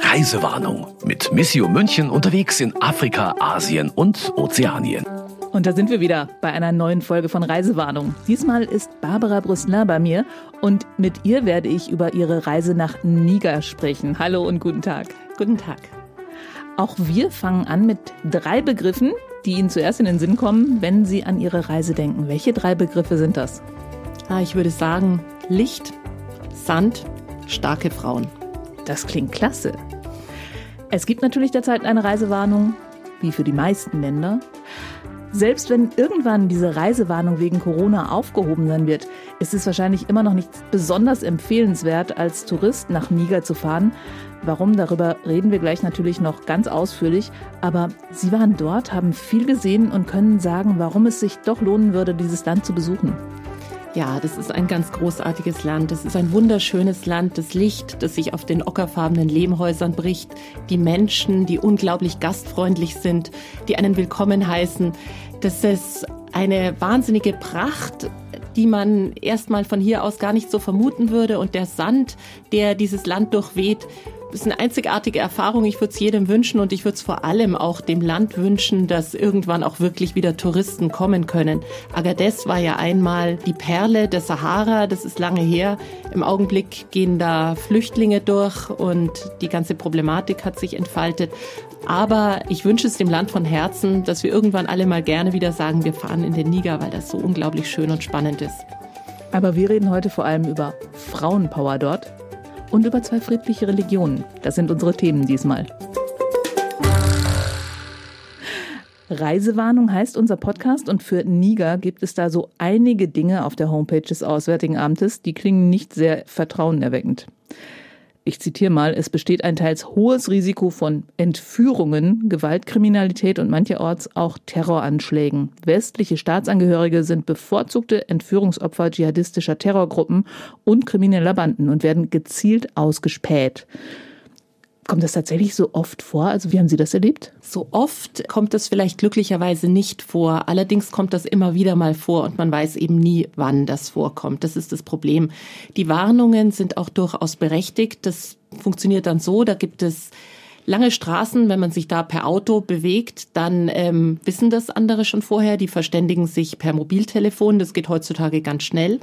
Reisewarnung mit Missio München unterwegs in Afrika, Asien und Ozeanien. Und da sind wir wieder bei einer neuen Folge von Reisewarnung. Diesmal ist Barbara Brüssler bei mir und mit ihr werde ich über ihre Reise nach Niger sprechen. Hallo und guten Tag. Guten Tag. Auch wir fangen an mit drei Begriffen, die Ihnen zuerst in den Sinn kommen, wenn Sie an Ihre Reise denken. Welche drei Begriffe sind das? Ah, ich würde sagen Licht, Sand, starke Frauen. Das klingt klasse. Es gibt natürlich derzeit eine Reisewarnung, wie für die meisten Länder. Selbst wenn irgendwann diese Reisewarnung wegen Corona aufgehoben sein wird, ist es wahrscheinlich immer noch nicht besonders empfehlenswert, als Tourist nach Niger zu fahren. Warum, darüber reden wir gleich natürlich noch ganz ausführlich. Aber Sie waren dort, haben viel gesehen und können sagen, warum es sich doch lohnen würde, dieses Land zu besuchen. Ja, das ist ein ganz großartiges Land. Das ist ein wunderschönes Land. Das Licht, das sich auf den ockerfarbenen Lehmhäusern bricht. Die Menschen, die unglaublich gastfreundlich sind, die einen willkommen heißen. Das ist eine wahnsinnige Pracht, die man erstmal von hier aus gar nicht so vermuten würde. Und der Sand, der dieses Land durchweht, ist eine einzigartige Erfahrung. Ich würde es jedem wünschen und ich würde es vor allem auch dem Land wünschen, dass irgendwann auch wirklich wieder Touristen kommen können. Agadez war ja einmal die Perle der Sahara. Das ist lange her. Im Augenblick gehen da Flüchtlinge durch und die ganze Problematik hat sich entfaltet. Aber ich wünsche es dem Land von Herzen, dass wir irgendwann alle mal gerne wieder sagen, wir fahren in den Niger, weil das so unglaublich schön und spannend ist. Aber wir reden heute vor allem über Frauenpower dort und über zwei friedliche Religionen. Das sind unsere Themen diesmal. Reisewarnung heißt unser Podcast und für Niger gibt es da so einige Dinge auf der Homepage des Auswärtigen Amtes, die klingen nicht sehr vertrauenerweckend ich zitiere mal, es besteht ein teils hohes Risiko von Entführungen, Gewaltkriminalität und mancherorts auch Terroranschlägen. Westliche Staatsangehörige sind bevorzugte Entführungsopfer dschihadistischer Terrorgruppen und krimineller Banden und werden gezielt ausgespäht. Kommt das tatsächlich so oft vor? Also wie haben Sie das erlebt? So oft kommt das vielleicht glücklicherweise nicht vor. Allerdings kommt das immer wieder mal vor und man weiß eben nie, wann das vorkommt. Das ist das Problem. Die Warnungen sind auch durchaus berechtigt. Das funktioniert dann so, da gibt es lange Straßen, wenn man sich da per Auto bewegt, dann ähm, wissen das andere schon vorher. Die verständigen sich per Mobiltelefon. Das geht heutzutage ganz schnell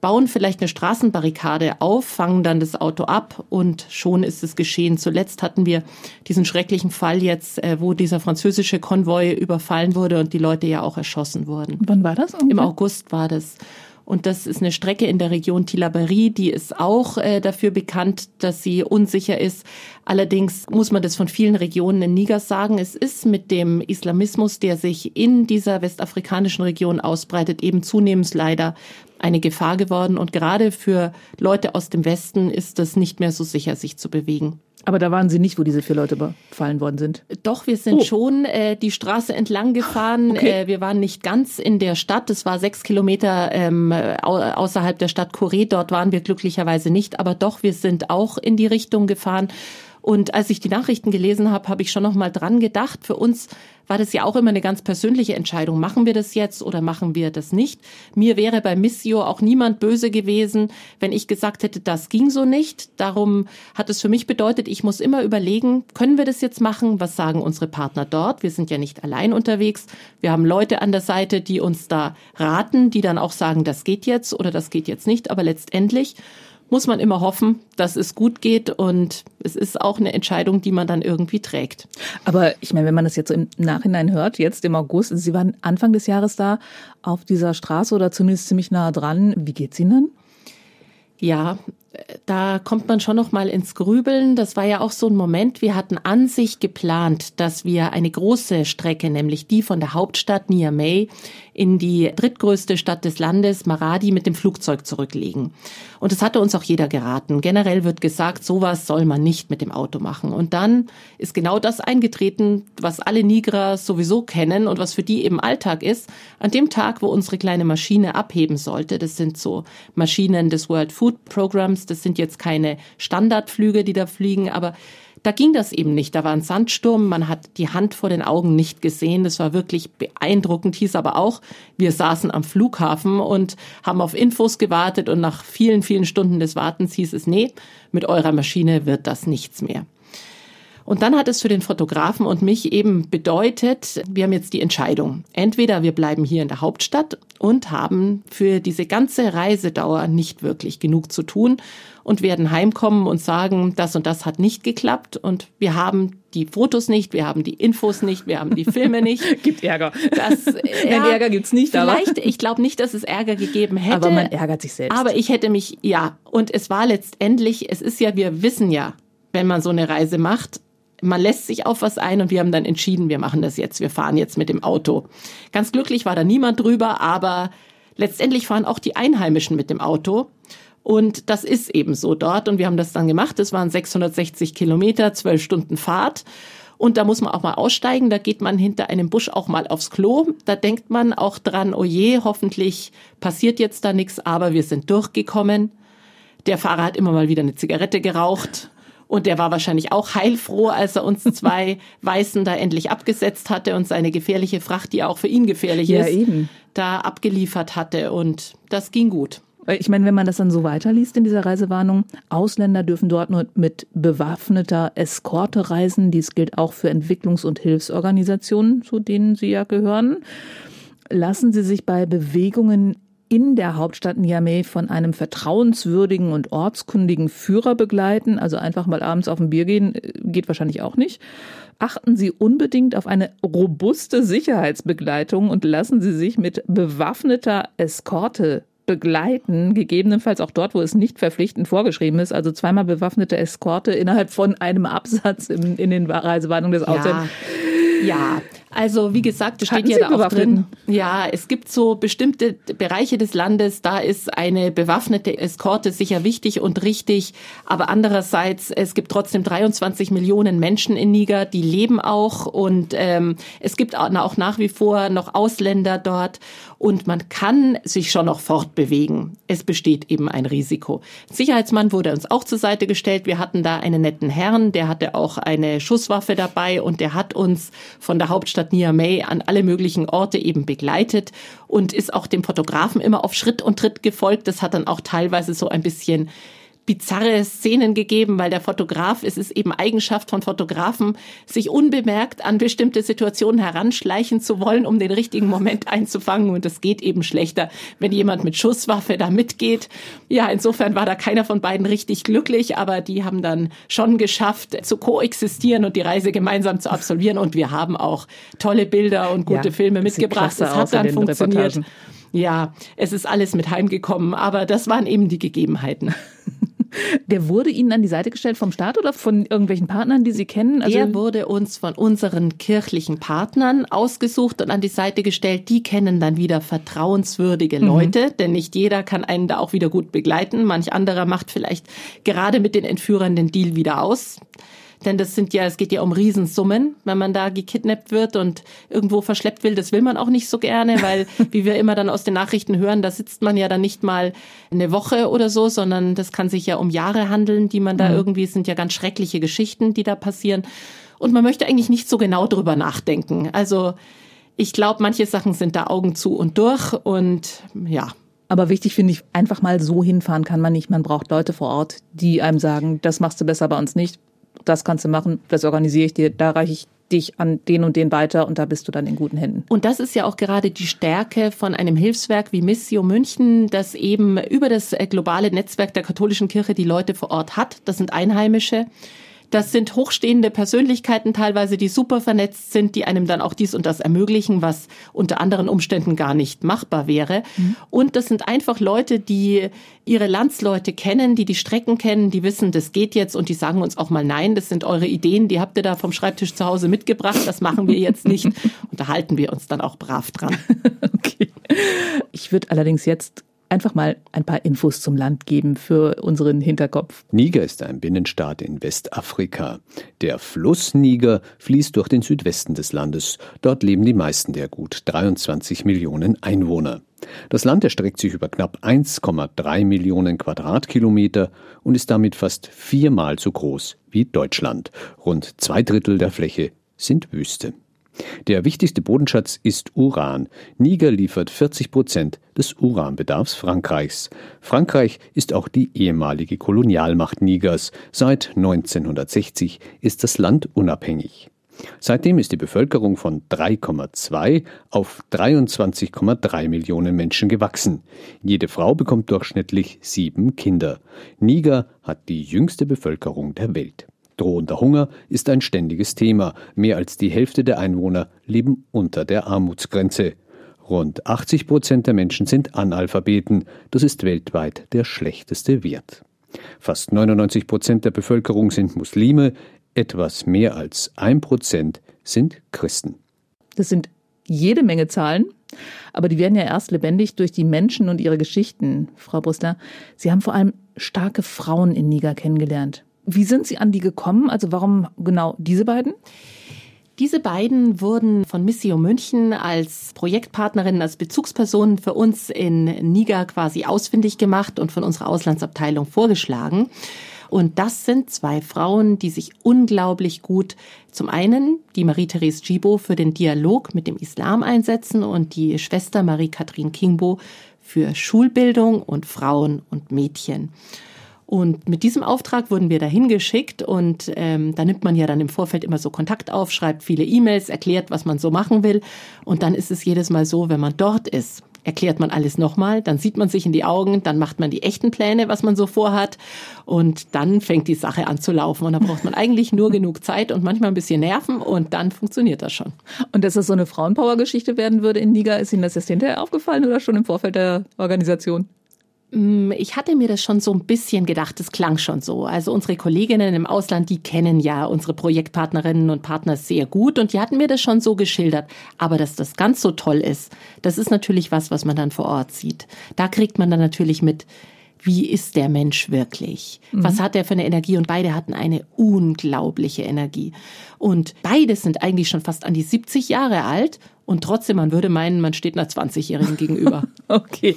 bauen vielleicht eine Straßenbarrikade auf, fangen dann das Auto ab und schon ist es geschehen. Zuletzt hatten wir diesen schrecklichen Fall jetzt, äh, wo dieser französische Konvoi überfallen wurde und die Leute ja auch erschossen wurden. Wann war das? Ungefähr? Im August war das. Und das ist eine Strecke in der Region Tillaberi, die ist auch äh, dafür bekannt, dass sie unsicher ist. Allerdings muss man das von vielen Regionen in Niger sagen. Es ist mit dem Islamismus, der sich in dieser westafrikanischen Region ausbreitet, eben zunehmend leider eine Gefahr geworden. Und gerade für Leute aus dem Westen ist das nicht mehr so sicher, sich zu bewegen. Aber da waren Sie nicht, wo diese vier Leute überfallen worden sind? Doch, wir sind oh. schon äh, die Straße entlang gefahren. Okay. Äh, wir waren nicht ganz in der Stadt. Es war sechs Kilometer ähm, außerhalb der Stadt Kore. Dort waren wir glücklicherweise nicht. Aber doch, wir sind auch in die Richtung gefahren. Und als ich die Nachrichten gelesen habe, habe ich schon noch mal dran gedacht. Für uns war das ja auch immer eine ganz persönliche Entscheidung. Machen wir das jetzt oder machen wir das nicht? Mir wäre bei Missio auch niemand böse gewesen, wenn ich gesagt hätte, das ging so nicht. Darum hat es für mich bedeutet, ich muss immer überlegen, können wir das jetzt machen? Was sagen unsere Partner dort? Wir sind ja nicht allein unterwegs. Wir haben Leute an der Seite, die uns da raten, die dann auch sagen, das geht jetzt oder das geht jetzt nicht. Aber letztendlich muss man immer hoffen, dass es gut geht und es ist auch eine Entscheidung, die man dann irgendwie trägt. Aber ich meine, wenn man das jetzt so im Nachhinein hört, jetzt im August, Sie waren Anfang des Jahres da auf dieser Straße oder zumindest ziemlich nah dran. Wie geht's Ihnen? Ja, da kommt man schon noch mal ins Grübeln. Das war ja auch so ein Moment. Wir hatten an sich geplant, dass wir eine große Strecke, nämlich die von der Hauptstadt Niamey in die drittgrößte Stadt des Landes, Maradi, mit dem Flugzeug zurücklegen. Und das hatte uns auch jeder geraten. Generell wird gesagt, sowas soll man nicht mit dem Auto machen. Und dann ist genau das eingetreten, was alle Nigerer sowieso kennen und was für die eben Alltag ist. An dem Tag, wo unsere kleine Maschine abheben sollte, das sind so Maschinen des World Food Programs, das sind jetzt keine Standardflüge, die da fliegen, aber Da ging das eben nicht. Da war ein Sandsturm, man hat die Hand vor den Augen nicht gesehen. Das war wirklich beeindruckend, hieß aber auch, wir saßen am Flughafen und haben auf Infos gewartet und nach vielen, vielen Stunden des Wartens hieß es, nee, mit eurer Maschine wird das nichts mehr. Und dann hat es für den Fotografen und mich eben bedeutet, wir haben jetzt die Entscheidung. Entweder wir bleiben hier in der Hauptstadt und haben für diese ganze Reisedauer nicht wirklich genug zu tun und werden heimkommen und sagen, das und das hat nicht geklappt und wir haben die Fotos nicht, wir haben die Infos nicht, wir haben die Filme nicht. Gibt Ärger. Das, ja, Ärger gibt's nicht. Vielleicht, aber. ich glaube nicht, dass es Ärger gegeben hätte. Aber man ärgert sich selbst. Aber ich hätte mich, ja. Und es war letztendlich, es ist ja, wir wissen ja, wenn man so eine Reise macht, man lässt sich auf was ein und wir haben dann entschieden, wir machen das jetzt, wir fahren jetzt mit dem Auto. Ganz glücklich war da niemand drüber, aber letztendlich fahren auch die Einheimischen mit dem Auto. Und das ist eben so dort. Und wir haben das dann gemacht. Es waren 660 Kilometer, zwölf Stunden Fahrt. Und da muss man auch mal aussteigen. Da geht man hinter einem Busch auch mal aufs Klo. Da denkt man auch dran, oh je, hoffentlich passiert jetzt da nichts. Aber wir sind durchgekommen. Der Fahrer hat immer mal wieder eine Zigarette geraucht. Und der war wahrscheinlich auch heilfroh, als er uns zwei Weißen da endlich abgesetzt hatte und seine gefährliche Fracht, die auch für ihn gefährlich ja, ist, eben. da abgeliefert hatte. Und das ging gut. Ich meine, wenn man das dann so weiterliest in dieser Reisewarnung, Ausländer dürfen dort nur mit bewaffneter Eskorte reisen. Dies gilt auch für Entwicklungs- und Hilfsorganisationen, zu denen Sie ja gehören. Lassen Sie sich bei Bewegungen in der Hauptstadt Niamey von einem vertrauenswürdigen und ortskundigen Führer begleiten. Also einfach mal abends auf ein Bier gehen, äh, geht wahrscheinlich auch nicht. Achten Sie unbedingt auf eine robuste Sicherheitsbegleitung und lassen Sie sich mit bewaffneter Eskorte begleiten, gegebenenfalls auch dort, wo es nicht verpflichtend vorgeschrieben ist. Also zweimal bewaffnete Eskorte innerhalb von einem Absatz in, in den Reisewarnungen des Autos. Ja. Ja, also wie gesagt, das steht ja da auch drin. Ja, es gibt so bestimmte Bereiche des Landes, da ist eine bewaffnete Eskorte sicher wichtig und richtig. Aber andererseits, es gibt trotzdem 23 Millionen Menschen in Niger, die leben auch und ähm, es gibt auch nach wie vor noch Ausländer dort und man kann sich schon noch fortbewegen. Es besteht eben ein Risiko. Sicherheitsmann wurde uns auch zur Seite gestellt. Wir hatten da einen netten Herrn, der hatte auch eine Schusswaffe dabei und der hat uns von der Hauptstadt Niamey an alle möglichen Orte eben begleitet und ist auch dem Fotografen immer auf Schritt und Tritt gefolgt. Das hat dann auch teilweise so ein bisschen bizarre Szenen gegeben, weil der Fotograf, es ist eben Eigenschaft von Fotografen, sich unbemerkt an bestimmte Situationen heranschleichen zu wollen, um den richtigen Moment einzufangen. Und das geht eben schlechter, wenn jemand mit Schusswaffe da mitgeht. Ja, insofern war da keiner von beiden richtig glücklich, aber die haben dann schon geschafft, zu koexistieren und die Reise gemeinsam zu absolvieren. Und wir haben auch tolle Bilder und gute ja, Filme mitgebracht. Es hat dann funktioniert. Reportagen. Ja, es ist alles mit heimgekommen, aber das waren eben die Gegebenheiten. Der wurde Ihnen an die Seite gestellt vom Staat oder von irgendwelchen Partnern, die Sie kennen? Also Der wurde uns von unseren kirchlichen Partnern ausgesucht und an die Seite gestellt. Die kennen dann wieder vertrauenswürdige mhm. Leute, mhm. denn nicht jeder kann einen da auch wieder gut begleiten. Manch anderer macht vielleicht gerade mit den Entführern den Deal wieder aus. Denn das sind ja, es geht ja um Riesensummen, wenn man da gekidnappt wird und irgendwo verschleppt will. Das will man auch nicht so gerne, weil, wie wir immer dann aus den Nachrichten hören, da sitzt man ja dann nicht mal eine Woche oder so, sondern das kann sich ja um Jahre handeln, die man da mhm. irgendwie, es sind ja ganz schreckliche Geschichten, die da passieren. Und man möchte eigentlich nicht so genau drüber nachdenken. Also, ich glaube, manche Sachen sind da Augen zu und durch und ja, aber wichtig finde ich, einfach mal so hinfahren kann man nicht. Man braucht Leute vor Ort, die einem sagen, das machst du besser bei uns nicht das kannst du machen, das organisiere ich dir, da reiche ich dich an den und den weiter und da bist du dann in guten Händen. Und das ist ja auch gerade die Stärke von einem Hilfswerk wie Missio München, das eben über das äh, globale Netzwerk der katholischen Kirche die Leute vor Ort hat. Das sind Einheimische das sind hochstehende Persönlichkeiten teilweise, die super vernetzt sind, die einem dann auch dies und das ermöglichen, was unter anderen Umständen gar nicht machbar wäre. Mhm. Und das sind einfach Leute, die ihre Landsleute kennen, die die Strecken kennen, die wissen, das geht jetzt und die sagen uns auch mal nein, das sind eure Ideen, die habt ihr da vom Schreibtisch zu Hause mitgebracht, das machen wir jetzt nicht. Und da halten wir uns dann auch brav dran. okay. Ich würde allerdings jetzt einfach mal ein paar Infos zum Land geben für unseren Hinterkopf. Niger ist ein Binnenstaat in Westafrika. Der Fluss Niger fließt durch den Südwesten des Landes. Dort leben die meisten der gut 23 Millionen Einwohner. Das Land erstreckt sich über knapp 1,3 Millionen Quadratkilometer und ist damit fast viermal so groß wie Deutschland. Rund zwei Drittel der Fläche sind Wüste. Der wichtigste Bodenschatz ist Uran. Niger liefert 40 Prozent des Uranbedarfs Frankreichs. Frankreich ist auch die ehemalige Kolonialmacht Nigers. Seit 1960 ist das Land unabhängig. Seitdem ist die Bevölkerung von 3,2 auf 23,3 Millionen Menschen gewachsen. Jede Frau bekommt durchschnittlich sieben Kinder. Niger hat die jüngste Bevölkerung der Welt. Drohender Hunger ist ein ständiges Thema. Mehr als die Hälfte der Einwohner leben unter der Armutsgrenze. Rund 80 Prozent der Menschen sind Analphabeten. Das ist weltweit der schlechteste Wert. Fast 99 Prozent der Bevölkerung sind Muslime, etwas mehr als ein Prozent sind Christen. Das sind jede Menge Zahlen, aber die werden ja erst lebendig durch die Menschen und ihre Geschichten. Frau Brüssler, Sie haben vor allem starke Frauen in Niger kennengelernt. Wie sind Sie an die gekommen? Also warum genau diese beiden? Diese beiden wurden von Missio München als Projektpartnerinnen, als Bezugspersonen für uns in Niger quasi ausfindig gemacht und von unserer Auslandsabteilung vorgeschlagen. Und das sind zwei Frauen, die sich unglaublich gut zum einen die Marie-Therese Gibo für den Dialog mit dem Islam einsetzen und die Schwester Marie-Kathrin Kingbo für Schulbildung und Frauen und Mädchen. Und mit diesem Auftrag wurden wir dahin geschickt und ähm, da nimmt man ja dann im Vorfeld immer so Kontakt auf, schreibt viele E-Mails, erklärt, was man so machen will. Und dann ist es jedes Mal so, wenn man dort ist, erklärt man alles nochmal, dann sieht man sich in die Augen, dann macht man die echten Pläne, was man so vorhat und dann fängt die Sache an zu laufen und da braucht man eigentlich nur genug Zeit und manchmal ein bisschen Nerven und dann funktioniert das schon. Und dass das so eine Frauenpower-Geschichte werden würde in Niger, ist Ihnen das jetzt hinterher aufgefallen oder schon im Vorfeld der Organisation? Mm, ich hatte mir das schon so ein bisschen gedacht, es klang schon so. Also unsere Kolleginnen im Ausland, die kennen ja unsere Projektpartnerinnen und Partner sehr gut und die hatten mir das schon so geschildert. Aber dass das ganz so toll ist, das ist natürlich was, was man dann vor Ort sieht. Da kriegt man dann natürlich mit, wie ist der Mensch wirklich? Mhm. Was hat er für eine Energie? Und beide hatten eine unglaubliche Energie. Und beide sind eigentlich schon fast an die 70 Jahre alt. Und trotzdem, man würde meinen, man steht einer 20-Jährigen gegenüber. okay.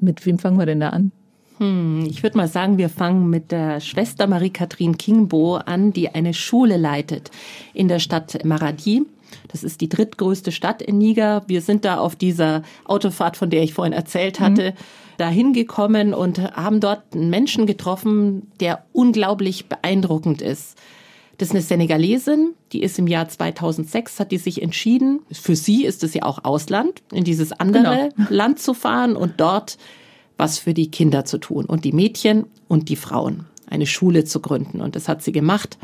Mit wem fangen wir denn da an? Hm, ich würde mal sagen, wir fangen mit der Schwester Marie-Kathrin Kingbo an, die eine Schule leitet in der Stadt Maradi. Das ist die drittgrößte Stadt in Niger. Wir sind da auf dieser Autofahrt, von der ich vorhin erzählt hatte, mhm. dahin gekommen und haben dort einen Menschen getroffen, der unglaublich beeindruckend ist. Das ist eine Senegalesin, die ist im Jahr 2006, hat die sich entschieden, für sie ist es ja auch Ausland, in dieses andere genau. Land zu fahren und dort was für die Kinder zu tun und die Mädchen und die Frauen, eine Schule zu gründen. Und das hat sie gemacht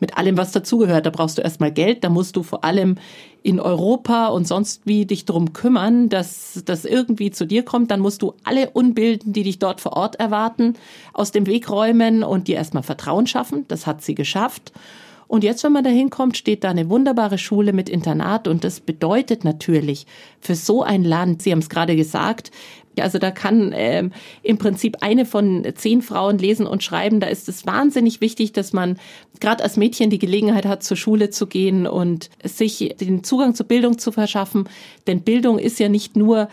mit allem, was dazugehört. Da brauchst du erstmal Geld, da musst du vor allem in Europa und sonst wie dich drum kümmern, dass das irgendwie zu dir kommt. Dann musst du alle Unbilden, die dich dort vor Ort erwarten, aus dem Weg räumen und dir erstmal Vertrauen schaffen. Das hat sie geschafft. Und jetzt, wenn man da hinkommt, steht da eine wunderbare Schule mit Internat und das bedeutet natürlich für so ein Land, Sie haben es gerade gesagt, also da kann ähm, im Prinzip eine von zehn Frauen lesen und schreiben. Da ist es wahnsinnig wichtig, dass man gerade als Mädchen die Gelegenheit hat, zur Schule zu gehen und sich den Zugang zur Bildung zu verschaffen. Denn Bildung ist ja nicht nur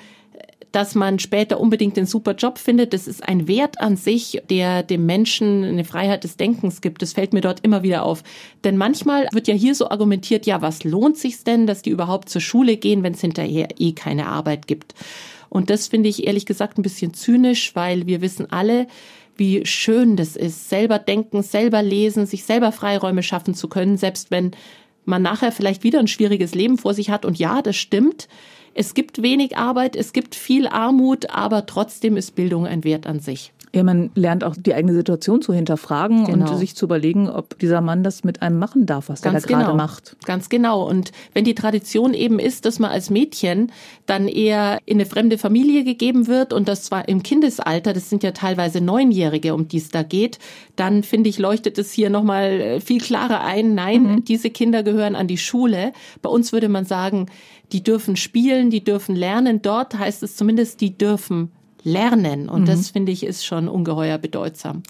dass man später unbedingt den super Job findet. Das ist ein Wert an sich, der dem Menschen eine Freiheit des Denkens gibt. Das fällt mir dort immer wieder auf. Denn manchmal wird ja hier so argumentiert, ja, was lohnt sich denn, dass die überhaupt zur Schule gehen, wenn es hinterher eh keine Arbeit gibt? Und das finde ich ehrlich gesagt ein bisschen zynisch, weil wir wissen alle, wie schön das ist, selber denken, selber lesen, sich selber Freiräume schaffen zu können, selbst wenn man nachher vielleicht wieder ein schwieriges Leben vor sich hat. Und ja, das stimmt. Es gibt wenig Arbeit, es gibt viel Armut, aber trotzdem ist Bildung ein Wert an sich. Ja, man lernt auch die eigene Situation zu hinterfragen genau. und sich zu überlegen, ob dieser Mann das mit einem machen darf, was Ganz er da genau. gerade macht. Ganz genau. Und wenn die Tradition eben ist, dass man als Mädchen dann eher in eine fremde Familie gegeben wird und das zwar im Kindesalter, das sind ja teilweise Neunjährige, um die es da geht, dann finde ich, leuchtet es hier nochmal äh, viel klarer ein. Nein, mhm. diese Kinder gehören an die Schule. Bei uns würde man sagen, die dürfen spielen, die dürfen lernen. Dort heißt es zumindest, die dürfen lernen. Und mhm. das finde ich ist schon ungeheuer bedeutsam.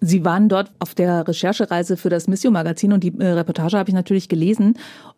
Sie waren dort auf der Recherchereise für das Missio Magazin und die äh, Reportage habe ich natürlich gelesen.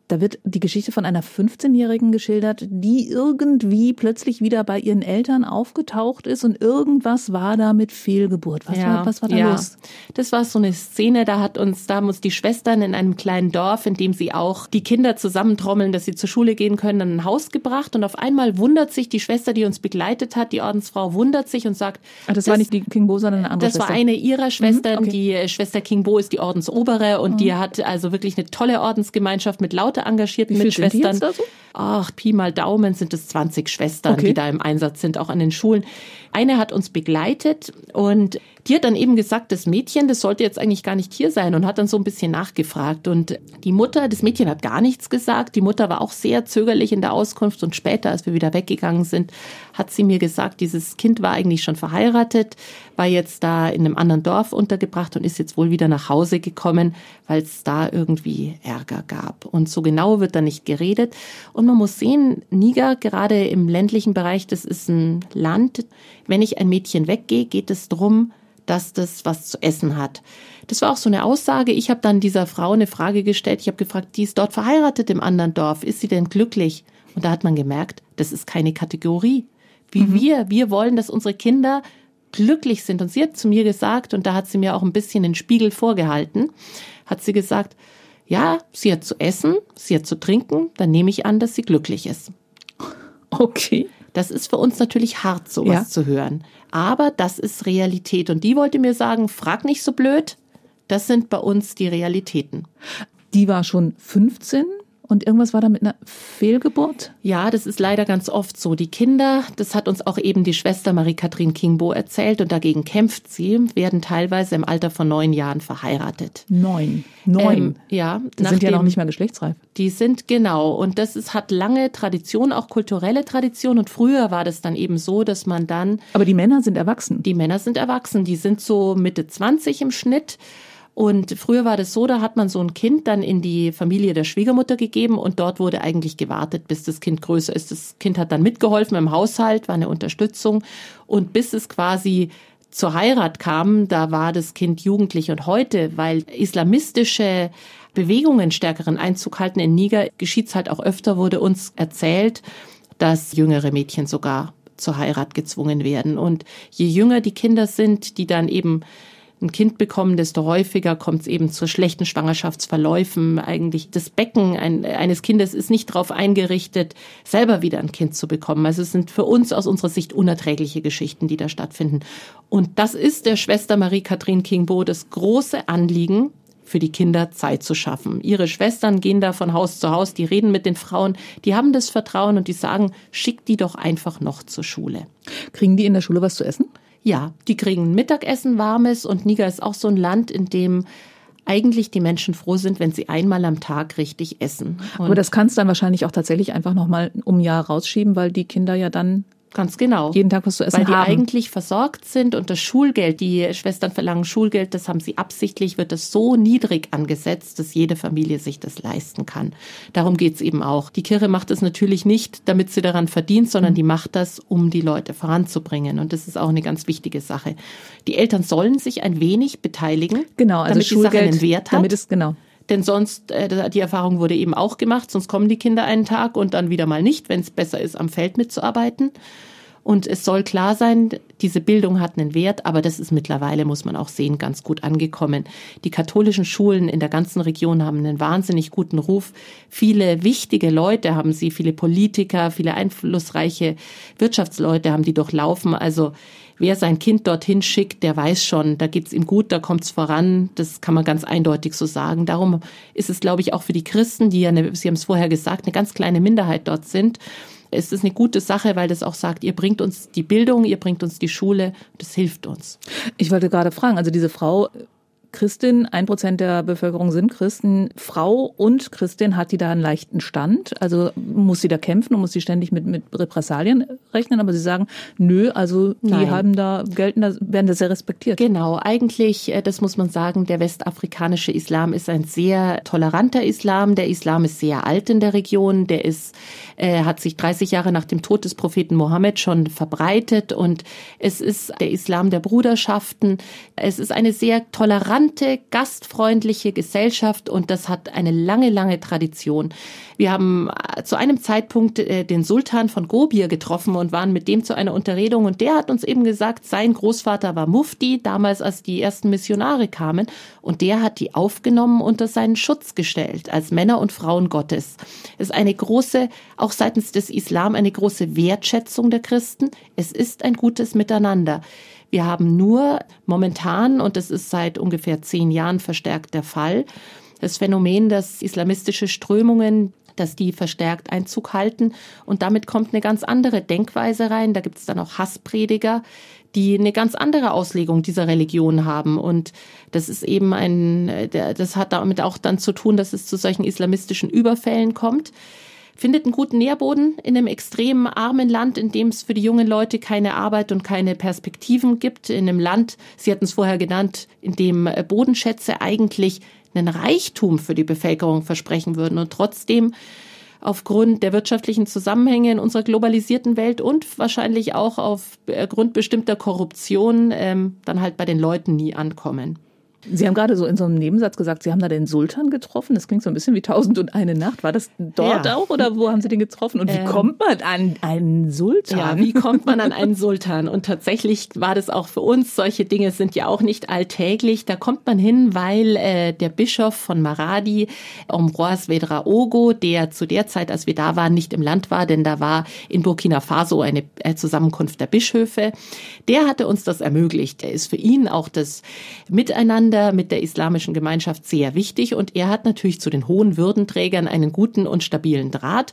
Da wird die Geschichte von einer 15-Jährigen geschildert, die irgendwie plötzlich wieder bei ihren Eltern aufgetaucht ist und irgendwas war da mit Fehlgeburt. Was, ja, war, was war da ja. los? Das war so eine Szene, da hat uns, da haben uns die Schwestern in einem kleinen Dorf, in dem sie auch die Kinder zusammentrommeln, dass sie zur Schule gehen können, in ein Haus gebracht und auf einmal wundert sich die Schwester, die uns begleitet hat, die Ordensfrau wundert sich und sagt, Ach, das, das war nicht die King Bo, sondern eine andere Das Schwester. war eine ihrer Schwestern, mhm, okay. die Schwester King Bo ist die Ordensobere und mhm. die hat also wirklich eine tolle Ordensgemeinschaft mit laut lauter engagierten Mitschwestern. So? Ach, Pi mal Daumen sind es 20 Schwestern, okay. die da im Einsatz sind, auch an den Schulen. Eine hat uns begleitet und die hat dann eben gesagt, das Mädchen, das sollte jetzt eigentlich gar nicht hier sein und hat dann so ein bisschen nachgefragt. Und die Mutter, das Mädchen hat gar nichts gesagt. Die Mutter war auch sehr zögerlich in der Auskunft und später, als wir wieder weggegangen sind, hat sie mir gesagt, dieses Kind war eigentlich schon verheiratet, war jetzt da in einem anderen Dorf untergebracht und ist jetzt wohl wieder nach Hause gekommen, weil es da irgendwie Ärger gab. Und so genau wird da nicht geredet. Und man muss sehen, Niger, gerade im ländlichen Bereich, das ist ein Land. Wenn ich ein Mädchen weggehe, geht es drum dass das was zu essen hat. Das war auch so eine Aussage. Ich habe dann dieser Frau eine Frage gestellt. Ich habe gefragt, die ist dort verheiratet im anderen Dorf. Ist sie denn glücklich? Und da hat man gemerkt, das ist keine Kategorie. Wie mhm. wir, wir wollen, dass unsere Kinder glücklich sind. Und sie hat zu mir gesagt, und da hat sie mir auch ein bisschen den Spiegel vorgehalten, hat sie gesagt, ja, sie hat zu essen, sie hat zu trinken, dann nehme ich an, dass sie glücklich ist. Okay. Das ist für uns natürlich hart, sowas ja. zu hören. Aber das ist Realität. Und die wollte mir sagen, frag nicht so blöd. Das sind bei uns die Realitäten. Die war schon 15 und irgendwas war da mit einer Fehlgeburt? Ja, das ist leider ganz oft so. Die Kinder, das hat uns auch eben die Schwester Marie-Kathrin Kingbo erzählt und dagegen kämpft sie, werden teilweise im Alter von neun Jahren verheiratet. Neun? Neun? Ähm, ja. Die sind ja noch nicht mehr geschlechtsreif. Die sind, genau. Und das ist, hat lange Tradition, auch kulturelle Tradition. Und früher war das dann eben so, dass man dann... Aber die Männer sind erwachsen? Die Männer sind erwachsen. Die sind so Mitte 20 im Schnitt. Und früher war das so, da hat man so ein Kind dann in die Familie der Schwiegermutter gegeben und dort wurde eigentlich gewartet, bis das Kind größer ist. Das Kind hat dann mitgeholfen im Haushalt, war eine Unterstützung und bis es quasi zur Heirat kam, da war das Kind jugendlich und heute, weil islamistische Bewegungen stärkeren Einzug halten in Niger, geschieht's halt auch öfter, wurde uns erzählt, dass jüngere Mädchen sogar zur Heirat gezwungen werden. Und je jünger die Kinder sind, die dann eben ein Kind bekommen, desto häufiger kommt es eben zu schlechten Schwangerschaftsverläufen. Eigentlich das Becken eines Kindes ist nicht darauf eingerichtet, selber wieder ein Kind zu bekommen. Also es sind für uns aus unserer Sicht unerträgliche Geschichten, die da stattfinden. Und das ist der Schwester Marie-Kathrin Kingbo das große Anliegen, für die Kinder Zeit zu schaffen. Ihre Schwestern gehen da von Haus zu Haus, die reden mit den Frauen, die haben das Vertrauen und die sagen, schick die doch einfach noch zur Schule. Kriegen die in der Schule was zu essen? Ja, die kriegen Mittagessen warmes und Niger ist auch so ein Land, in dem eigentlich die Menschen froh sind, wenn sie einmal am Tag richtig essen. Und Aber das kannst du dann wahrscheinlich auch tatsächlich einfach nochmal um Jahr rausschieben, weil die Kinder ja dann Ganz genau. Jeden Tag was zu essen Weil die haben. eigentlich versorgt sind und das Schulgeld, die Schwestern verlangen Schulgeld, das haben sie absichtlich, wird das so niedrig angesetzt, dass jede Familie sich das leisten kann. Darum geht's eben auch. Die Kirche macht es natürlich nicht, damit sie daran verdient, sondern mhm. die macht das, um die Leute voranzubringen. Und das ist auch eine ganz wichtige Sache. Die Eltern sollen sich ein wenig beteiligen, genau, also damit Schulgeld, die Sache einen Wert hat. Damit es, genau. Denn sonst, äh, die Erfahrung wurde eben auch gemacht, sonst kommen die Kinder einen Tag und dann wieder mal nicht, wenn es besser ist, am Feld mitzuarbeiten. Und es soll klar sein, diese Bildung hat einen Wert, aber das ist mittlerweile, muss man auch sehen, ganz gut angekommen. Die katholischen Schulen in der ganzen Region haben einen wahnsinnig guten Ruf. Viele wichtige Leute haben sie, viele Politiker, viele einflussreiche Wirtschaftsleute haben die durchlaufen. Also wer sein Kind dorthin schickt, der weiß schon, da geht's ihm gut, da kommt's voran. Das kann man ganz eindeutig so sagen. Darum ist es, glaube ich, auch für die Christen, die ja, eine, Sie haben es vorher gesagt, eine ganz kleine Minderheit dort sind, ist es eine gute Sache, weil das auch sagt, ihr bringt uns die Bildung, ihr bringt uns die Schule, das hilft uns. Ich wollte gerade fragen, also diese Frau Christin, ein Prozent der Bevölkerung sind Christen. Frau und Christin hat die da einen leichten Stand. Also muss sie da kämpfen und muss sie ständig mit, mit Repressalien rechnen. Aber sie sagen, nö, also die Nein. haben da, gelten da, werden da sehr respektiert. Genau, eigentlich, äh, das muss man sagen, der westafrikanische Islam ist ein sehr toleranter Islam. Der Islam ist sehr alt in der Region. Der ist, äh, hat sich 30 Jahre nach dem Tod des Propheten Mohammed schon verbreitet und es ist der Islam der Bruderschaften. Es ist eine sehr tolerante, gastfreundliche Gesellschaft und das hat eine lange, lange Tradition. Wir haben äh, zu einem Zeitpunkt äh, den Sultan von Gobir getroffen und waren mit dem zu einer Unterredung und der hat uns eben gesagt, sein Großvater war Mufti, damals als die ersten Missionare kamen und der hat die aufgenommen unter seinen Schutz gestellt als Männer und Frauen Gottes. Es ist eine große, auch seitens des Islam eine große Wertschätzung der Christen. Es ist ein gutes Miteinander. Wir haben nur momentan, und das ist seit ungefähr zehn Jahren verstärkt der Fall, das Phänomen, dass islamistische Strömungen dass die verstärkt Einzug halten. Und damit kommt eine ganz andere Denkweise rein. Da gibt es dann auch Hassprediger, die eine ganz andere Auslegung dieser Religion haben. Und das ist eben ein, das hat damit auch dann zu tun, dass es zu solchen islamistischen Überfällen kommt. Findet einen guten Nährboden in einem extrem armen Land, in dem es für die jungen Leute keine Arbeit und keine Perspektiven gibt. In einem Land, Sie hatten es vorher genannt, in dem Bodenschätze eigentlich einen Reichtum für die Bevölkerung versprechen würden und trotzdem aufgrund der wirtschaftlichen Zusammenhänge in unserer globalisierten Welt und wahrscheinlich auch aufgrund bestimmter Korruption ähm, dann halt bei den Leuten nie ankommen. Sie haben gerade so in so einem Nebensatz gesagt, Sie haben da den Sultan getroffen. Das klingt so ein bisschen wie Tausend und eine Nacht. War das dort ja. auch oder wo haben Sie den getroffen? Und wie ähm, kommt man an einen Sultan? Ja, wie kommt man an einen Sultan? Und tatsächlich war das auch für uns. Solche Dinge sind ja auch nicht alltäglich. Da kommt man hin, weil äh, der Bischof von Maradi, Ambroise Vedraogo, der zu der Zeit, als wir da waren, nicht im Land war, denn da war in Burkina Faso eine äh, Zusammenkunft der Bischöfe. Der hatte uns das ermöglicht. Er ist für ihn auch das Miteinander Miteinander mit der islamischen Gemeinschaft sehr wichtig und er hat natürlich zu den hohen Würdenträgern einen guten und stabilen Draht.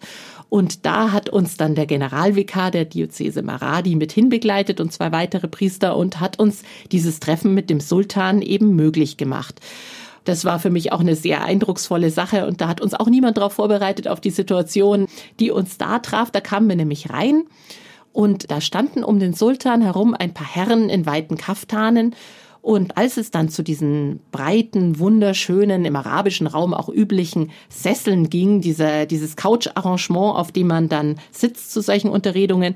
Und da hat uns dann der Generalvikar der Diözese Maradi mit hinbegleitet und zwei weitere Priester und hat uns dieses Treffen mit dem Sultan eben möglich gemacht. Das war für mich auch eine sehr eindrucksvolle Sache und da hat uns auch niemand darauf vorbereitet auf die Situation, die uns da traf. Da kamen wir nämlich rein und da standen um den Sultan herum ein paar Herren in weiten Kaftanen und als es dann zu diesen breiten, wunderschönen, im arabischen Raum auch üblichen Sesseln ging, dieser, dieses Couch-Arrangement, auf dem man dann sitzt zu solchen Unterredungen,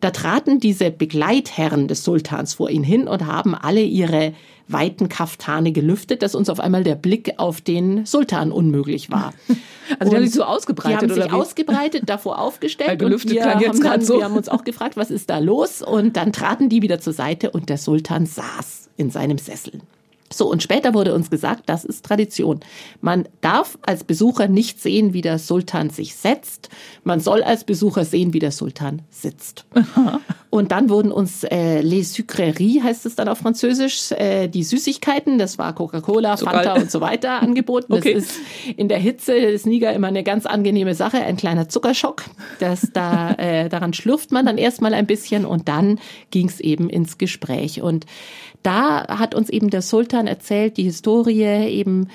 da traten diese Begleitherren des Sultans vor ihn hin und haben alle ihre weiten Kaftane gelüftet, dass uns auf einmal der Blick auf den Sultan unmöglich war. Also die haben sich so ausgebreitet, die haben sich wie? ausgebreitet, davor aufgestellt. Weil gelüftet und wir, klang jetzt haben dann, so. wir haben uns auch gefragt, was ist da los? Und dann traten die wieder zur Seite und der Sultan saß in seinem Sessel. So, und später wurde uns gesagt, das ist Tradition. Man darf als Besucher nicht sehen, wie der Sultan sich setzt. Man soll als Besucher sehen, wie der Sultan sitzt. Und dann wurden uns äh, les Sucreries, heißt es dann auf Französisch, äh, die Süßigkeiten, das war Coca-Cola, so Fanta geil. und so weiter angeboten. Okay. Das ist in der Hitze des Niger immer eine ganz angenehme Sache, ein kleiner Zuckerschock. Das da, äh, daran schlürft man dann erstmal ein bisschen und dann ging es eben ins Gespräch. Und da hat uns eben der Sultan erzählt, die Historie eben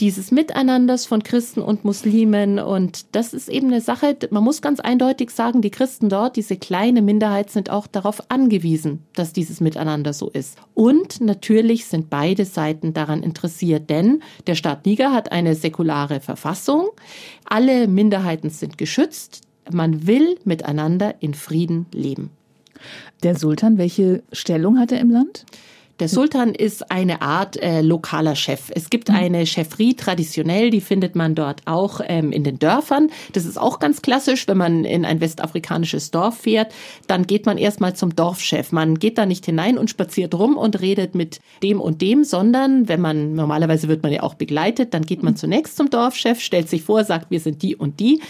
dieses Miteinanders von Christen und Muslimen. Und das ist eben eine Sache, man muss ganz eindeutig sagen, die Christen dort, diese kleine Minderheit, sind auch darauf angewiesen, dass dieses Miteinander so ist. Und natürlich sind beide Seiten daran interessiert, denn der Staat Niger hat eine säkulare Verfassung. Alle Minderheiten sind geschützt. Man will miteinander in Frieden leben. Der Sultan, welche Stellung hat er im Land? Der Sultan ist eine Art äh, lokaler Chef. Es gibt mhm. eine Chefferie traditionell, die findet man dort auch ähm, in den Dörfern. Das ist auch ganz klassisch, wenn man in ein westafrikanisches Dorf fährt, dann geht man erstmal zum Dorfchef. Man geht da nicht hinein und spaziert rum und redet mit dem und dem, sondern wenn man, normalerweise wird man ja auch begleitet, dann geht man mhm. zunächst zum Dorfchef, stellt sich vor, sagt, wir sind die und die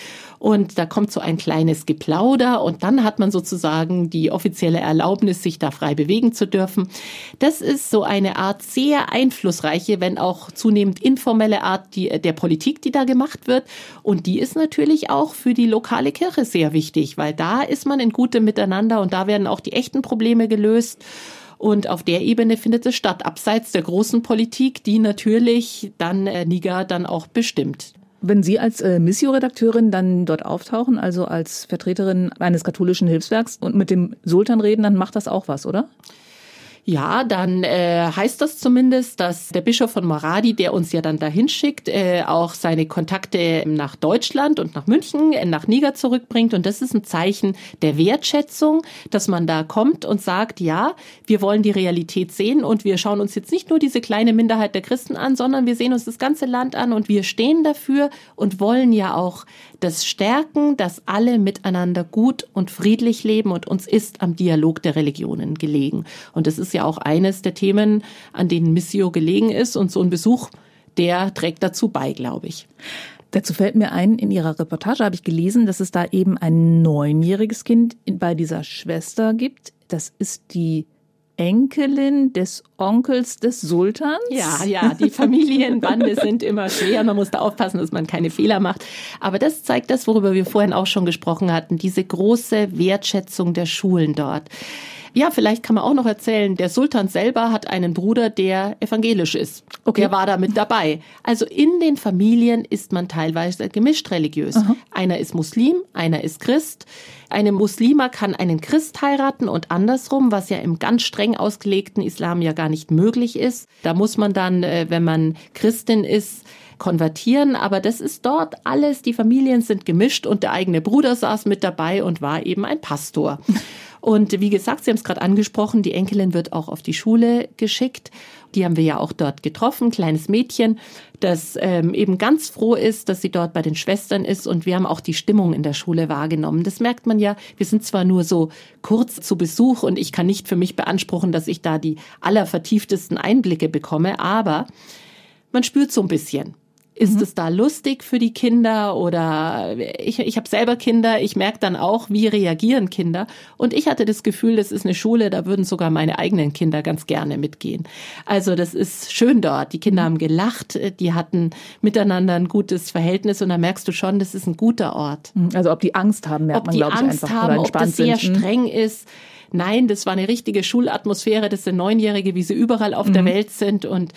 und da kommt so ein kleines Geplauder und dann hat man sozusagen die offizielle Erlaubnis, sich da frei bewegen zu dürfen. Das ist so eine Art sehr einflussreiche, wenn auch zunehmend informelle Art die, der Politik, die da gemacht wird. Und die ist natürlich auch für die lokale Kirche sehr wichtig, weil da ist man in gutem Miteinander und da werden auch die echten Probleme gelöst. Und auf der Ebene findet es statt, abseits der großen Politik, die natürlich dann äh, Niger dann auch bestimmt. Wenn Sie als äh, Missio-Redakteurin dann dort auftauchen, also als Vertreterin eines katholischen Hilfswerks und mit dem Sultan reden, dann macht das auch was, oder? Ja, dann äh, heißt das zumindest, dass der Bischof von Maradi, der uns ja dann dahin schickt, äh, auch seine Kontakte nach Deutschland und nach München, äh, nach Niger zurückbringt. Und das ist ein Zeichen der Wertschätzung, dass man da kommt und sagt, ja, wir wollen die Realität sehen und wir schauen uns jetzt nicht nur diese kleine Minderheit der Christen an, sondern wir sehen uns das ganze Land an und wir stehen dafür und wollen ja auch das stärken, dass alle miteinander gut und friedlich leben und uns ist am Dialog der Religionen gelegen. Und das ist ja auch eines der Themen, an denen Missio gelegen ist und so ein Besuch, der trägt dazu bei, glaube ich. Dazu fällt mir ein, in Ihrer Reportage habe ich gelesen, dass es da eben ein neunjähriges Kind bei dieser Schwester gibt. Das ist die Enkelin des Onkels des Sultans? Ja, ja, die Familienbande sind immer schwer. Man muss da aufpassen, dass man keine Fehler macht. Aber das zeigt das, worüber wir vorhin auch schon gesprochen hatten, diese große Wertschätzung der Schulen dort. Ja, vielleicht kann man auch noch erzählen, der Sultan selber hat einen Bruder, der evangelisch ist. Okay. Der war da mit dabei. Also in den Familien ist man teilweise gemischt religiös. Aha. Einer ist Muslim, einer ist Christ. Eine Muslima kann einen Christ heiraten und andersrum, was ja im ganz streng ausgelegten Islam ja gar nicht möglich ist. Da muss man dann, äh, wenn man Christin ist, konvertieren, aber das ist dort alles, die Familien sind gemischt und der eigene Bruder saß mit dabei und war eben ein Pastor. Und wie gesagt, Sie haben es gerade angesprochen, die Enkelin wird auch auf die Schule geschickt. Die haben wir ja auch dort getroffen, kleines Mädchen, das ähm, eben ganz froh ist, dass sie dort bei den Schwestern ist. Und wir haben auch die Stimmung in der Schule wahrgenommen. Das merkt man ja. Wir sind zwar nur so kurz zu Besuch und ich kann nicht für mich beanspruchen, dass ich da die allervertieftesten Einblicke bekomme, aber man spürt so ein bisschen. Ist mhm. es da lustig für die Kinder oder ich, ich habe selber Kinder, ich merke dann auch, wie reagieren Kinder. Und ich hatte das Gefühl, das ist eine Schule, da würden sogar meine eigenen Kinder ganz gerne mitgehen. Also das ist schön dort. Die Kinder mhm. haben gelacht, die hatten miteinander ein gutes Verhältnis und da merkst du schon, das ist ein guter Ort. Mhm. Also ob die Angst haben, merkt ob man, glaube ich, einfach. Haben, ob das sehr sind. streng ist. Nein, das war eine richtige Schulatmosphäre. Das sind Neunjährige, wie sie überall auf mhm. der Welt sind und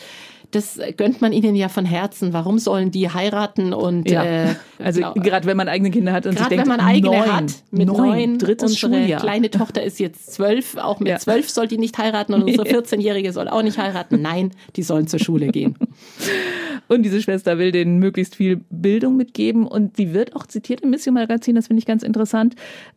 das gönnt man ihnen ja von Herzen. Warum sollen die heiraten und ja. äh, also genau. gerade wenn man eigene Kinder hat und sich denkt, wenn man eigene neun, hat mit neun, neun drittes unsere Schuljahr. kleine Tochter ist jetzt zwölf, auch mit zwölf ja. soll die nicht heiraten und unsere 14-jährige soll auch nicht heiraten. Nein, die sollen zur Schule gehen. Und diese Schwester will denen möglichst viel Bildung mitgeben und die wird auch zitiert im Mission Magazin, das finde ich ganz interessant.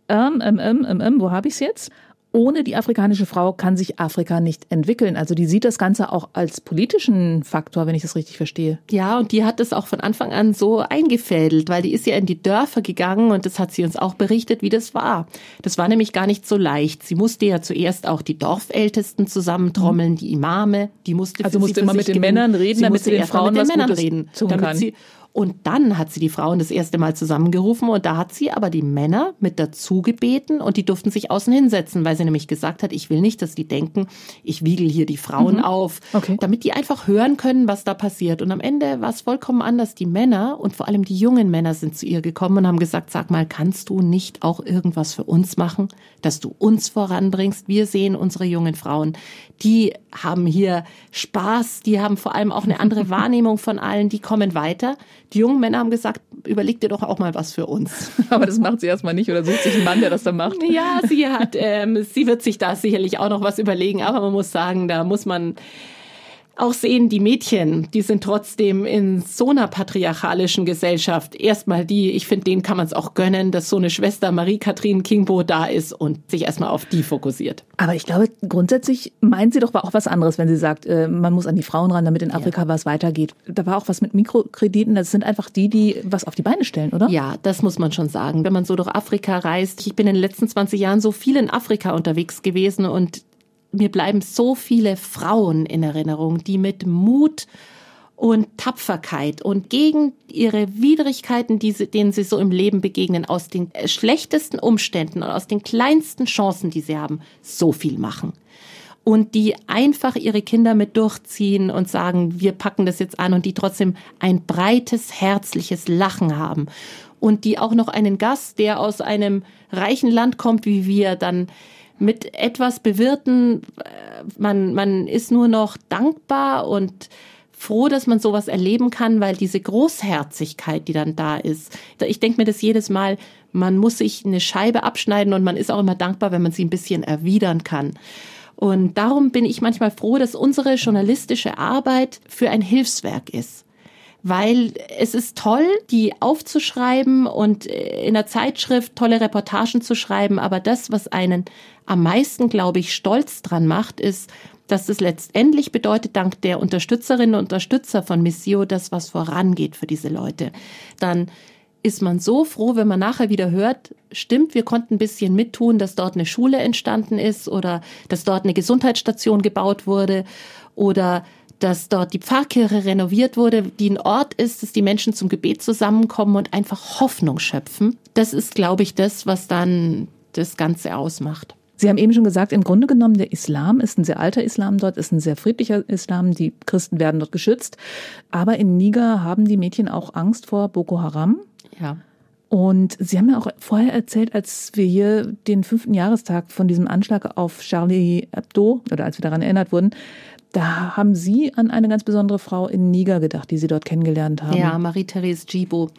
Ähm, ähm, ähm, ähm wo habe ich es jetzt? Ohne die afrikanische Frau kann sich Afrika nicht entwickeln. Also die sieht das Ganze auch als politischen Faktor, wenn ich das richtig verstehe. Ja, und die hat es auch von Anfang an so eingefädelt, weil die ist ja in die Dörfer gegangen und das hat sie uns auch berichtet, wie das war. Das war nämlich gar nicht so leicht. Sie musste ja zuerst auch die Dorfältesten zusammentrommeln, mhm. die Imame, die musste Also musste immer mit den gewinnen. Männern reden, sie damit sie den Frauen mit den Männern Gutes reden, damit kann. sie und dann hat sie die Frauen das erste Mal zusammengerufen und da hat sie aber die Männer mit dazu gebeten und die durften sich außen hinsetzen, weil sie nämlich gesagt hat, ich will nicht, dass die denken, ich wiegel hier die Frauen mhm. auf, okay. damit die einfach hören können, was da passiert. Und am Ende war es vollkommen anders. Die Männer und vor allem die jungen Männer sind zu ihr gekommen und haben gesagt, sag mal, kannst du nicht auch irgendwas für uns machen, dass du uns voranbringst? Wir sehen unsere jungen Frauen, die haben hier Spaß, die haben vor allem auch eine andere Wahrnehmung von allen, die kommen weiter. Die jungen Männer haben gesagt, überleg dir doch auch mal was für uns. Aber das macht sie erstmal nicht oder sucht sich einen Mann, der das dann macht. Ja, sie hat, ähm, sie wird sich da sicherlich auch noch was überlegen, aber man muss sagen, da muss man auch sehen, die Mädchen, die sind trotzdem in so einer patriarchalischen Gesellschaft erstmal die, ich finde, denen kann man es auch gönnen, dass so eine Schwester Marie-Kathrin Kingbo da ist und sich erstmal auf die fokussiert. Aber ich glaube, grundsätzlich meint sie doch auch was anderes, wenn sie sagt, äh, man muss an die Frauen ran, damit in Afrika ja. was weitergeht. Da war auch was mit Mikrokrediten, das sind einfach die, die was auf die Beine stellen, oder? Ja, das muss man schon sagen. Wenn man so durch Afrika reist, ich bin in den letzten 20 Jahren so viel in Afrika unterwegs gewesen und mir bleiben so viele Frauen in Erinnerung, die mit Mut und Tapferkeit und gegen ihre Widrigkeiten, die sie, denen sie so im Leben begegnen, aus den schlechtesten Umständen und aus den kleinsten Chancen, die sie haben, so viel machen. Und die einfach ihre Kinder mit durchziehen und sagen, wir packen das jetzt an und die trotzdem ein breites, herzliches Lachen haben. Und die auch noch einen Gast, der aus einem reichen Land kommt wie wir, dann mit etwas bewirten. Äh, man, man ist nur noch dankbar und froh, dass man sowas erleben kann, weil diese Großherzigkeit, die dann da ist. Ich denke mir das jedes Mal, man muss sich eine Scheibe abschneiden und man ist auch immer dankbar, wenn man sie ein bisschen erwidern kann. Und darum bin ich manchmal froh, dass unsere journalistische Arbeit für ein Hilfswerk ist weil es ist toll, die aufzuschreiben und in der Zeitschrift tolle Reportagen zu schreiben, aber das, was einen am meisten, glaube ich, stolz dran macht, ist, dass es letztendlich bedeutet, dank der Unterstützerinnen und Unterstützer von Missio, dass was vorangeht für diese Leute. Dann ist man so froh, wenn man nachher wieder hört, stimmt, wir konnten ein bisschen mittun, dass dort eine Schule entstanden ist oder dass dort eine Gesundheitsstation gebaut wurde oder dass dort die Pfarrkirche renoviert wurde, die ein Ort ist, dass die Menschen zum Gebet zusammenkommen und einfach Hoffnung schöpfen. Das ist, glaube ich, das, was dann das Ganze ausmacht. Sie haben eben schon gesagt, im Grunde genommen, der Islam ist ein sehr alter Islam dort, ist ein sehr friedlicher Islam. Die Christen werden dort geschützt. Aber in Niger haben die Mädchen auch Angst vor Boko Haram. Ja. Und Sie haben ja auch vorher erzählt, als wir hier den fünften Jahrestag von diesem Anschlag auf Charlie Hebdo oder als wir daran erinnert wurden, da haben Sie an eine ganz besondere Frau in Niger gedacht, die Sie dort kennengelernt haben. Ja, Marie-Therese Gibo.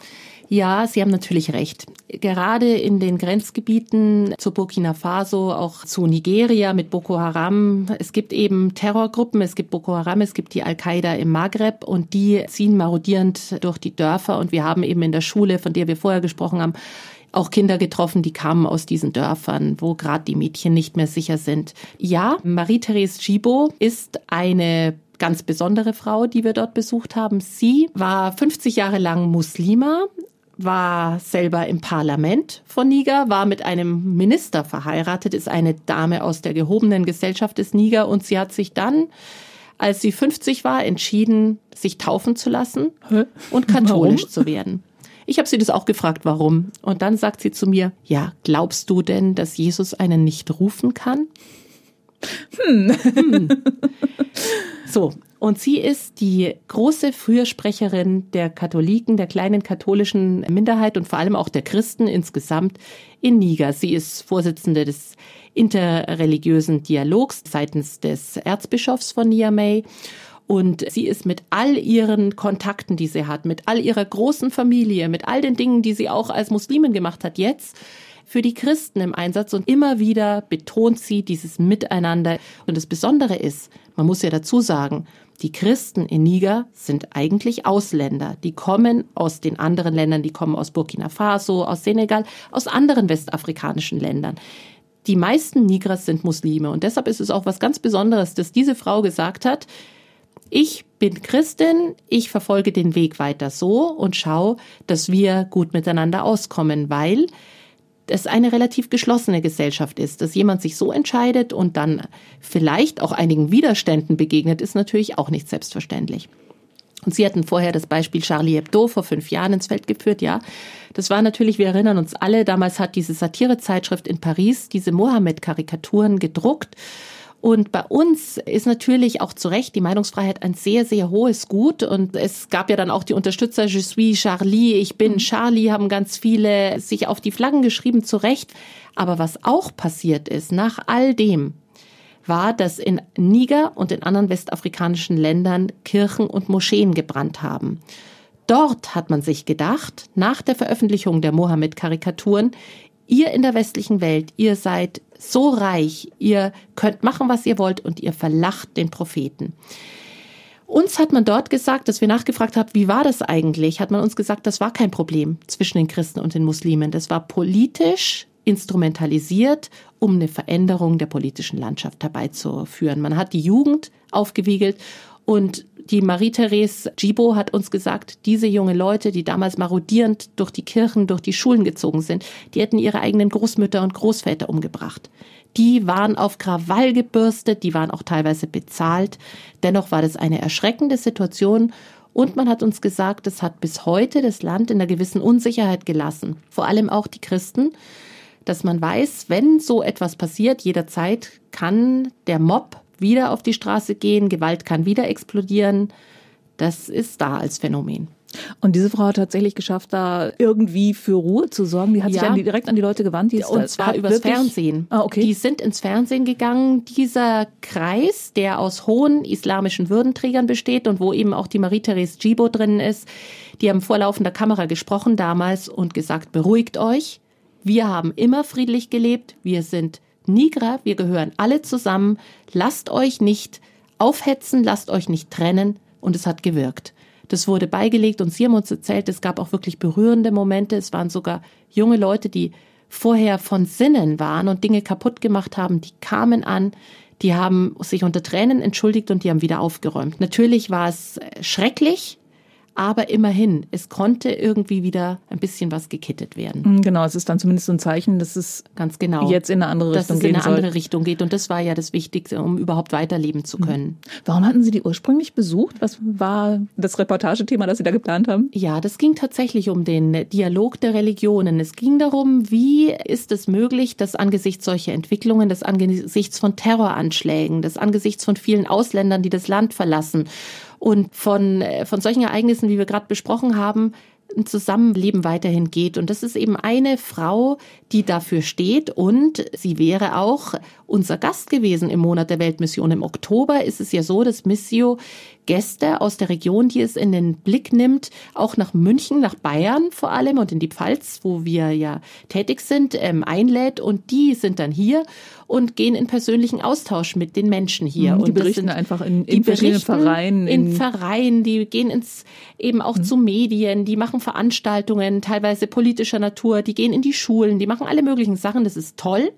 Ja, Sie haben natürlich recht. Gerade in den Grenzgebieten zu Burkina Faso, auch zu Nigeria mit Boko Haram. Es gibt eben Terrorgruppen, es gibt Boko Haram, es gibt die Al-Qaida im Maghreb und die ziehen marodierend durch die Dörfer. Und wir haben eben in der Schule, von der wir vorher gesprochen haben, auch Kinder getroffen, die kamen aus diesen Dörfern, wo gerade die Mädchen nicht mehr sicher sind. Ja, Marie-Therese Gibo ist eine ganz besondere Frau, die wir dort besucht haben. Sie war 50 Jahre lang Muslima, war selber im Parlament von Niger, war mit einem Minister verheiratet, ist eine Dame aus der gehobenen Gesellschaft des Niger und sie hat sich dann, als sie 50 war, entschieden, sich taufen zu lassen und katholisch Warum? zu werden. Ich habe sie das auch gefragt, warum. Und dann sagt sie zu mir, ja, glaubst du denn, dass Jesus einen nicht rufen kann? Hm. hm. So, und sie ist die große Fürsprecherin der Katholiken, der kleinen katholischen Minderheit und vor allem auch der Christen insgesamt in Niger. Sie ist Vorsitzende des interreligiösen Dialogs seitens des Erzbischofs von Niamey und sie ist mit all ihren Kontakten, die sie hat, mit all ihrer großen Familie, mit all den Dingen, die sie auch als Muslimin gemacht hat, jetzt für die Christen im Einsatz und immer wieder betont sie dieses Miteinander. Und das Besondere ist, man muss ja dazu sagen, die Christen in Niger sind eigentlich Ausländer. Die kommen aus den anderen Ländern, die kommen aus Burkina Faso, aus Senegal, aus anderen westafrikanischen Ländern. Die meisten Nigers sind Muslime und deshalb ist es auch was ganz Besonderes, dass diese Frau gesagt hat, ich bin Christin, ich verfolge den Weg weiter so und schaue, dass wir gut miteinander auskommen, weil es eine relativ geschlossene Gesellschaft ist. Dass jemand sich so entscheidet und dann vielleicht auch einigen Widerständen begegnet, ist natürlich auch nicht selbstverständlich. Und Sie hatten vorher das Beispiel Charlie Hebdo vor fünf Jahren ins Feld geführt, ja. Das war natürlich, wir erinnern uns alle, damals hat diese Satirezeitschrift in Paris diese Mohammed-Karikaturen gedruckt und bei uns ist natürlich auch zu Recht die Meinungsfreiheit ein sehr, sehr hohes Gut. Und es gab ja dann auch die Unterstützer, je suis Charlie, ich bin mhm. Charlie, haben ganz viele sich auf die Flaggen geschrieben, zu Recht. Aber was auch passiert ist, nach all dem, war, dass in Niger und in anderen westafrikanischen Ländern Kirchen und Moscheen gebrannt haben. Dort hat man sich gedacht, nach der Veröffentlichung der Mohammed-Karikaturen, ihr in der westlichen Welt, ihr seid so reich, ihr könnt machen, was ihr wollt und ihr verlacht den Propheten. Uns hat man dort gesagt, dass wir nachgefragt haben, wie war das eigentlich, hat man uns gesagt, das war kein Problem zwischen den Christen und den Muslimen. Das war politisch instrumentalisiert, um eine Veränderung der politischen Landschaft herbeizuführen. Man hat die Jugend aufgewiegelt und die Marie-Therese Gibo hat uns gesagt, diese junge Leute, die damals marodierend durch die Kirchen, durch die Schulen gezogen sind, die hätten ihre eigenen Großmütter und Großväter umgebracht. Die waren auf Krawall gebürstet, die waren auch teilweise bezahlt. Dennoch war das eine erschreckende Situation und man hat uns gesagt, es hat bis heute das Land in einer gewissen Unsicherheit gelassen. Vor allem auch die Christen, dass man weiß, wenn so etwas passiert, jederzeit kann der Mob wieder auf die Straße gehen, Gewalt kann wieder explodieren. Das ist da als Phänomen. Und diese Frau hat tatsächlich geschafft, da irgendwie für Ruhe zu sorgen. Die hat Ja. sich an die, direkt an die Leute gewandt. Die ist Und zwar übers wirklich- Fernsehen. Ah, okay. Die sind ins Fernsehen gegangen. Dieser Kreis, der aus hohen islamischen Würdenträgern besteht und wo eben auch die Marie-Therese Gibo drin ist, die haben vor laufender Kamera gesprochen damals und gesagt, beruhigt euch. Wir haben immer friedlich gelebt. Wir sind Nigra. Wir gehören alle zusammen. Lasst euch nicht aufhetzen. Lasst euch nicht trennen. Und es hat gewirkt. Das wurde beigelegt und sie haben uns erzählt, es gab auch wirklich berührende Momente. Es waren sogar junge Leute, die vorher von Sinnen waren und Dinge kaputt gemacht haben, die kamen an, die haben sich unter Tränen entschuldigt und die haben wieder aufgeräumt. Natürlich war es äh, schrecklich, aber immerhin, es konnte irgendwie wieder ein bisschen was gekittet werden. Mm, Genau, es ist dann zumindest so ein Zeichen, dass es Ganz genau. jetzt in eine andere dass Richtung es in eine soll. andere Richtung geht. Und das war ja das Wichtigste, um überhaupt weiterleben zu können. Warum hatten Sie die ursprünglich besucht? Was war das Reportagethema, das Sie da geplant haben? Ja, das ging tatsächlich um den Dialog der Religionen. Es ging darum, wie ist es möglich, dass angesichts solcher Entwicklungen, dass angesichts von Terroranschlägen, dass angesichts von vielen Ausländern, die das Land verlassen und von, äh, von solchen Ereignissen, wie wir gerade besprochen haben, ein Zusammenleben weiterhin geht. Und das ist eben eine Frau, die dafür steht. Und sie wäre auch unser Gast gewesen im Monat der Weltmission. Im Oktober ist es ja so, dass Missio Gäste aus der Region, die es in den Blick nimmt, auch nach München, nach Bayern vor allem und in die Pfalz, wo wir ja tätig sind, ähm, einlädt. Und die sind dann hier und gehen in persönlichen Austausch mit den Menschen hier. Mhm, die und berichten sind- einfach in- in verschiedenen Vereinen, In, in- Vereinen, die gehen ins eben auch zu Medien, die machen Veranstaltungen, teilweise politischer Natur, die gehen in die Schulen, die machen alle möglichen Sachen. Das ist toll,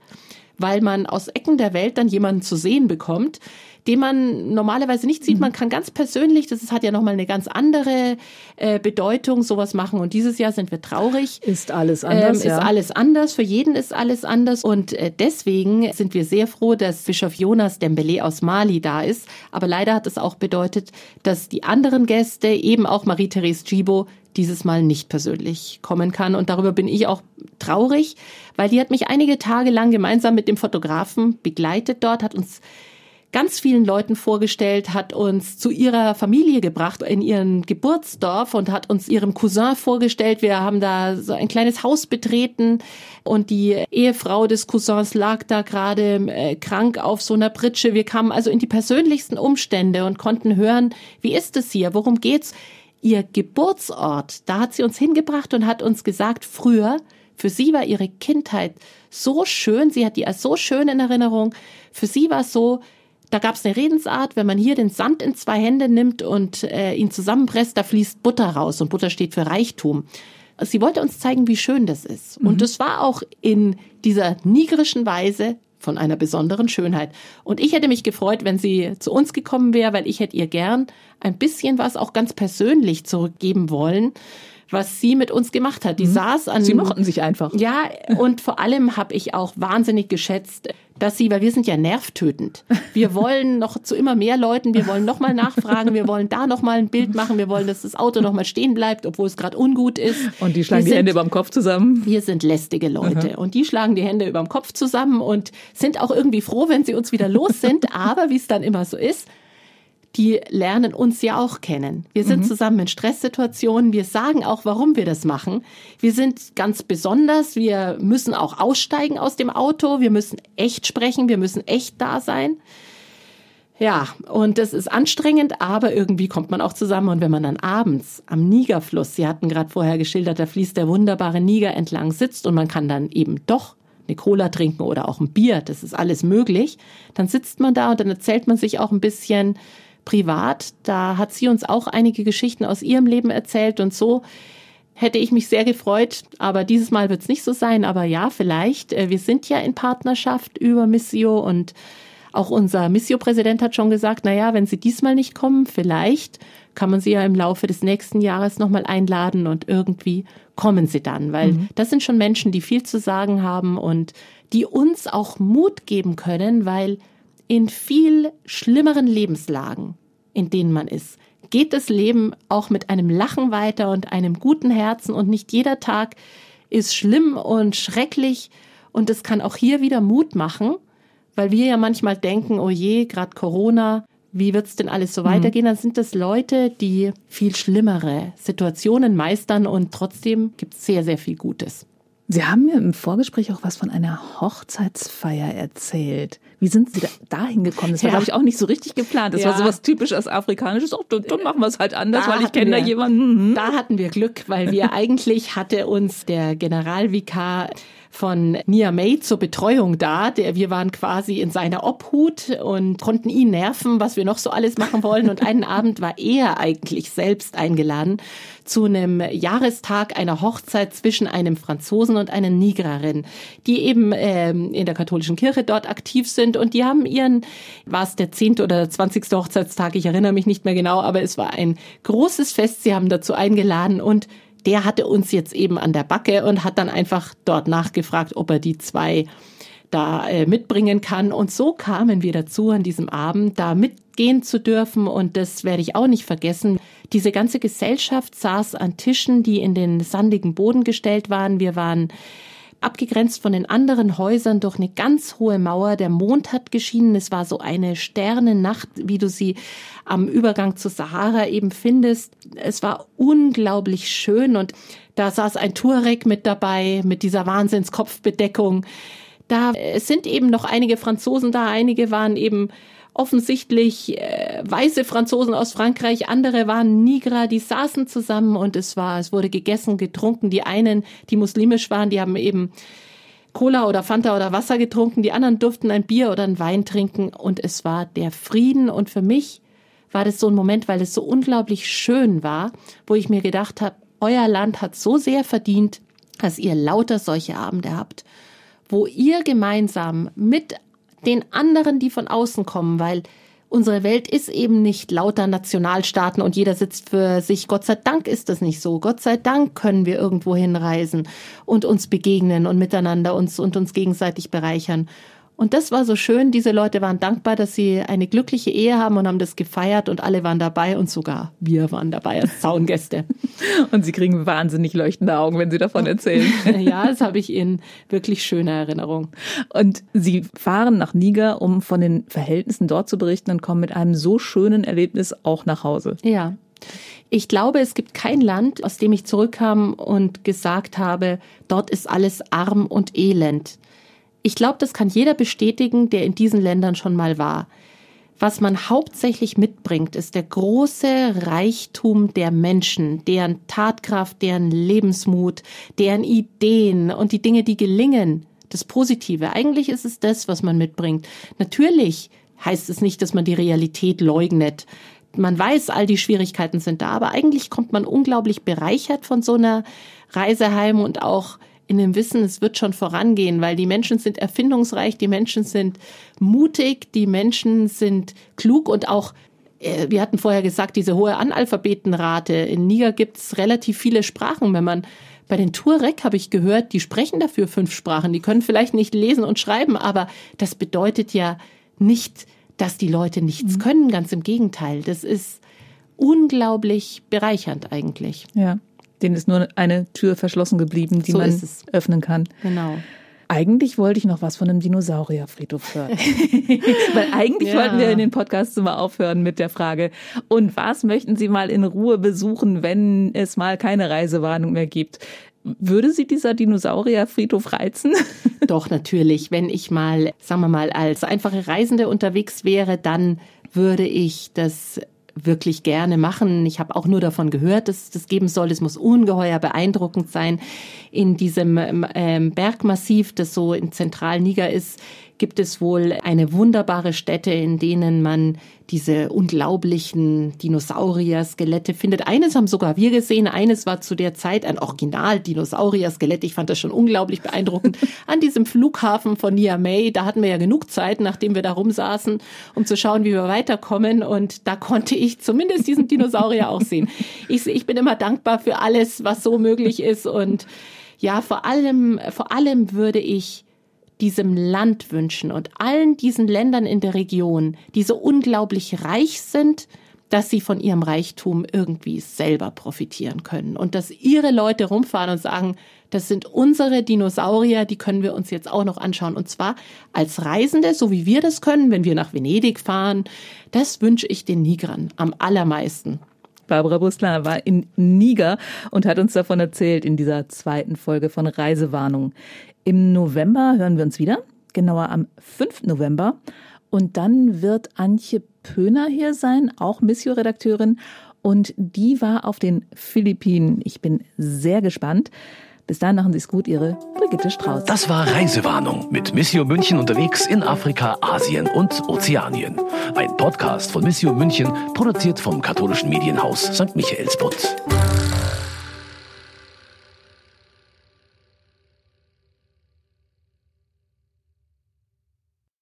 weil man aus Ecken der Welt dann jemanden zu sehen bekommt, den man normalerweise nicht sieht. Man kann ganz persönlich, das ist, hat ja nochmal eine ganz andere äh, Bedeutung, sowas machen. Und dieses Jahr sind wir traurig. Ist alles anders, Ähm, ja. Ist alles anders, für jeden ist alles anders. Und äh, deswegen sind wir sehr froh, dass Bischof Jonas Dembele aus Mali da ist. Aber leider hat es auch bedeutet, dass die anderen Gäste, eben auch Marie-Therese Gibo, dieses Mal nicht persönlich kommen kann. Und darüber bin ich auch traurig, weil die hat mich einige Tage lang gemeinsam mit dem Fotografen begleitet dort, hat uns ganz vielen Leuten vorgestellt, hat uns zu ihrer Familie gebracht in ihren Geburtsdorf und hat uns ihrem Cousin vorgestellt. Wir haben da so ein kleines Haus betreten und die Ehefrau des Cousins lag da gerade äh, krank auf so einer Pritsche. Wir kamen also in die persönlichsten Umstände und konnten hören, wie ist es hier, worum geht's? Ihr Geburtsort, da hat sie uns hingebracht und hat uns gesagt, früher, für sie war ihre Kindheit so schön, sie hat die als so schön in Erinnerung. Für sie war es so, da gab es eine Redensart, wenn man hier den Sand in zwei Hände nimmt und äh, ihn zusammenpresst, da fließt Butter raus und Butter steht für Reichtum. Sie wollte uns zeigen, wie schön das ist. Und das war auch in dieser nigerischen Weise von einer besonderen Schönheit. Und ich hätte mich gefreut, wenn sie zu uns gekommen wäre, weil ich hätte ihr gern ein bisschen was auch ganz persönlich zurückgeben wollen, was sie mit uns gemacht hat. Die saß an Sie mochten sich einfach. ja, und vor allem habe ich auch wahnsinnig geschätzt, dass sie, weil wir sind ja nervtötend. Wir wollen noch zu immer mehr Leuten, wir wollen nochmal nachfragen, wir wollen da nochmal ein Bild machen, wir wollen, dass das Auto nochmal stehen bleibt, obwohl es gerade ungut ist. Und die schlagen wir die Hände sind, über dem Kopf zusammen. Wir sind lästige Leute und die schlagen die Hände über dem Kopf zusammen und sind auch irgendwie froh, wenn sie uns wieder los sind. Aber wie es dann immer so ist, die lernen uns ja auch kennen. Wir sind zusammen in Stresssituationen. Wir sagen auch, warum wir das machen. Wir sind ganz besonders. Wir müssen auch aussteigen aus dem Auto. Wir müssen echt sprechen. Wir müssen echt da sein. Ja, und das ist anstrengend, aber irgendwie kommt man auch zusammen. Und wenn man dann abends am Nigerfluss, Sie hatten gerade vorher geschildert, da fließt der wunderbare Niger entlang, sitzt und man kann dann eben doch eine Cola trinken oder auch ein Bier, das ist alles möglich, dann sitzt man da und dann erzählt man sich auch ein bisschen privat. Da hat sie uns auch einige Geschichten aus ihrem Leben erzählt und so hätte ich mich sehr gefreut, aber dieses Mal wird es nicht so sein. Aber ja, vielleicht. Äh, Wir sind ja in Partnerschaft über Missio und auch unser Missio-Präsident hat schon gesagt, na ja, wenn sie diesmal nicht kommen, vielleicht kann man sie ja im Laufe des nächsten Jahres nochmal einladen und irgendwie kommen sie dann, weil das sind schon Menschen, die viel zu sagen haben und die uns auch Mut geben können, weil in viel schlimmeren Lebenslagen, in denen man ist, geht das Leben auch mit einem Lachen weiter und einem guten Herzen und nicht jeder Tag ist schlimm und schrecklich und es kann auch hier wieder Mut machen, weil wir ja manchmal denken, oh je, gerade Corona, wie wird's denn alles so mhm. weitergehen, dann sind das Leute, die viel schlimmere Situationen meistern und trotzdem gibt's sehr, sehr viel Gutes. Sie haben mir im Vorgespräch auch was von einer Hochzeitsfeier erzählt. Wie sind Sie da dahin gekommen? Das war, ja. glaube ich, auch nicht so richtig geplant. Das ja. war sowas typisches Afrikanisches. Oh, dann, dann machen wir es halt anders, da weil ich kenne da jemanden. Mhm. Da hatten wir Glück, weil wir eigentlich hatte uns der Generalvikar von Niamey zur Betreuung da. Der, wir waren quasi in seiner Obhut und konnten ihn nerven, was wir noch so alles machen wollen. Und einen Abend war er eigentlich selbst eingeladen zu einem Jahrestag einer Hochzeit zwischen einem Franzosen und einer Nigerin, die eben ähm, in der katholischen Kirche dort aktiv sind und die haben ihren, war es der zehnte oder zwanzigste Hochzeitstag, ich erinnere mich nicht mehr genau, aber es war ein großes Fest. Sie haben dazu eingeladen und der hatte uns jetzt eben an der Backe und hat dann einfach dort nachgefragt, ob er die zwei da äh, mitbringen kann. Und so kamen wir dazu, an diesem Abend da mitgehen zu dürfen. Und das werde ich auch nicht vergessen. Diese ganze Gesellschaft saß an Tischen, die in den sandigen Boden gestellt waren. Wir waren abgegrenzt von den anderen Häusern durch eine ganz hohe Mauer. Der Mond hat geschienen. Es war so eine Sternennacht, wie du sie am Übergang zur Sahara eben findest. Es war unglaublich schön und da saß ein Tuareg mit dabei mit dieser Wahnsinnskopfbedeckung. Da sind eben noch einige Franzosen da, einige waren eben offensichtlich äh, weiße Franzosen aus Frankreich, andere waren Nigra, die saßen zusammen und es war, es wurde gegessen, getrunken. Die einen, die muslimisch waren, die haben eben Cola oder Fanta oder Wasser getrunken, die anderen durften ein Bier oder ein Wein trinken und es war der Frieden und für mich war das so ein Moment, weil es so unglaublich schön war, wo ich mir gedacht habe, euer Land hat so sehr verdient, dass ihr lauter solche Abende habt, wo ihr gemeinsam mit den anderen, die von außen kommen, weil unsere Welt ist eben nicht lauter Nationalstaaten und jeder sitzt für sich. Gott sei Dank ist das nicht so. Gott sei Dank können wir irgendwo hinreisen und uns begegnen und miteinander uns und uns gegenseitig bereichern. Und das war so schön. Diese Leute waren dankbar, dass sie eine glückliche Ehe haben und haben das gefeiert und alle waren dabei und sogar wir waren dabei als Zaungäste. und sie kriegen wahnsinnig leuchtende Augen, wenn sie davon erzählen. ja, das habe ich in wirklich schöner Erinnerung. Und sie fahren nach Niger, um von den Verhältnissen dort zu berichten und kommen mit einem so schönen Erlebnis auch nach Hause. Ja. Ich glaube, es gibt kein Land, aus dem ich zurückkam und gesagt habe, dort ist alles arm und elend. Ich glaube, das kann jeder bestätigen, der in diesen Ländern schon mal war. Was man hauptsächlich mitbringt, ist der große Reichtum der Menschen, deren Tatkraft, deren Lebensmut, deren Ideen und die Dinge, die gelingen, das Positive. Eigentlich ist es das, was man mitbringt. Natürlich heißt es nicht, dass man die Realität leugnet. Man weiß, all die Schwierigkeiten sind da, aber eigentlich kommt man unglaublich bereichert von so einer Reise heim und auch in dem Wissen, es wird schon vorangehen, weil die Menschen sind erfindungsreich, die Menschen sind mutig, die Menschen sind klug und auch äh, wir hatten vorher gesagt, diese hohe Analphabetenrate. In Niger gibt es relativ viele Sprachen. Wenn man bei den Tuareg habe ich gehört, die sprechen dafür fünf Sprachen. Die können vielleicht nicht lesen und schreiben, aber das bedeutet ja nicht, dass die Leute nichts mhm. können. Ganz im Gegenteil. Das ist unglaublich bereichernd eigentlich. Ja. Denen ist nur eine Tür verschlossen geblieben, die so man öffnen kann. Genau. Eigentlich wollte ich noch was von einem Dinosaurierfriedhof hören. Weil eigentlich ja. wollten wir in den Podcast mal aufhören mit der Frage, und was möchten Sie mal in Ruhe besuchen, wenn es mal keine Reisewarnung mehr gibt? Würde Sie dieser Dinosaurierfriedhof reizen? Doch, natürlich. Wenn ich mal, sagen wir mal, als einfache Reisende unterwegs wäre, dann würde ich das wirklich gerne machen. Ich habe auch nur davon gehört, dass es das geben soll. Es muss ungeheuer beeindruckend sein. In diesem ähm, Bergmassiv, das so in Zentralniger ist, gibt es wohl eine wunderbare Stätte, in denen man diese unglaublichen Dinosaurier-Skelette findet. Eines haben sogar wir gesehen, eines war zu der Zeit ein Original-Dinosaurier-Skelett. Ich fand das schon unglaublich beeindruckend. An diesem Flughafen von Niamey, da hatten wir ja genug Zeit, nachdem wir da rumsaßen, um zu schauen, wie wir weiterkommen. Und da konnte ich zumindest diesen Dinosaurier auch sehen. Ich, ich bin immer dankbar für alles, was so möglich ist. Und ja, vor allem, vor allem würde ich diesem Land wünschen und allen diesen Ländern in der Region, die so unglaublich reich sind, dass sie von ihrem Reichtum irgendwie selber profitieren können und dass ihre Leute rumfahren und sagen, das sind unsere Dinosaurier, die können wir uns jetzt auch noch anschauen. Und zwar als Reisende, so wie wir das können, wenn wir nach Venedig fahren. Das wünsche ich den Nigrern am allermeisten. Barbara Busler war in Niger und hat uns davon erzählt in dieser zweiten Folge von Reisewarnung. Im November hören wir uns wieder, genauer am 5. November. Und dann wird Antje Pöhner hier sein, auch Missio-Redakteurin. Und die war auf den Philippinen. Ich bin sehr gespannt. Bis dahin machen Sie es gut, Ihre Brigitte Strauß. Das war Reisewarnung mit Missio München unterwegs in Afrika, Asien und Ozeanien. Ein Podcast von Missio München, produziert vom katholischen Medienhaus St. Michaelsbund.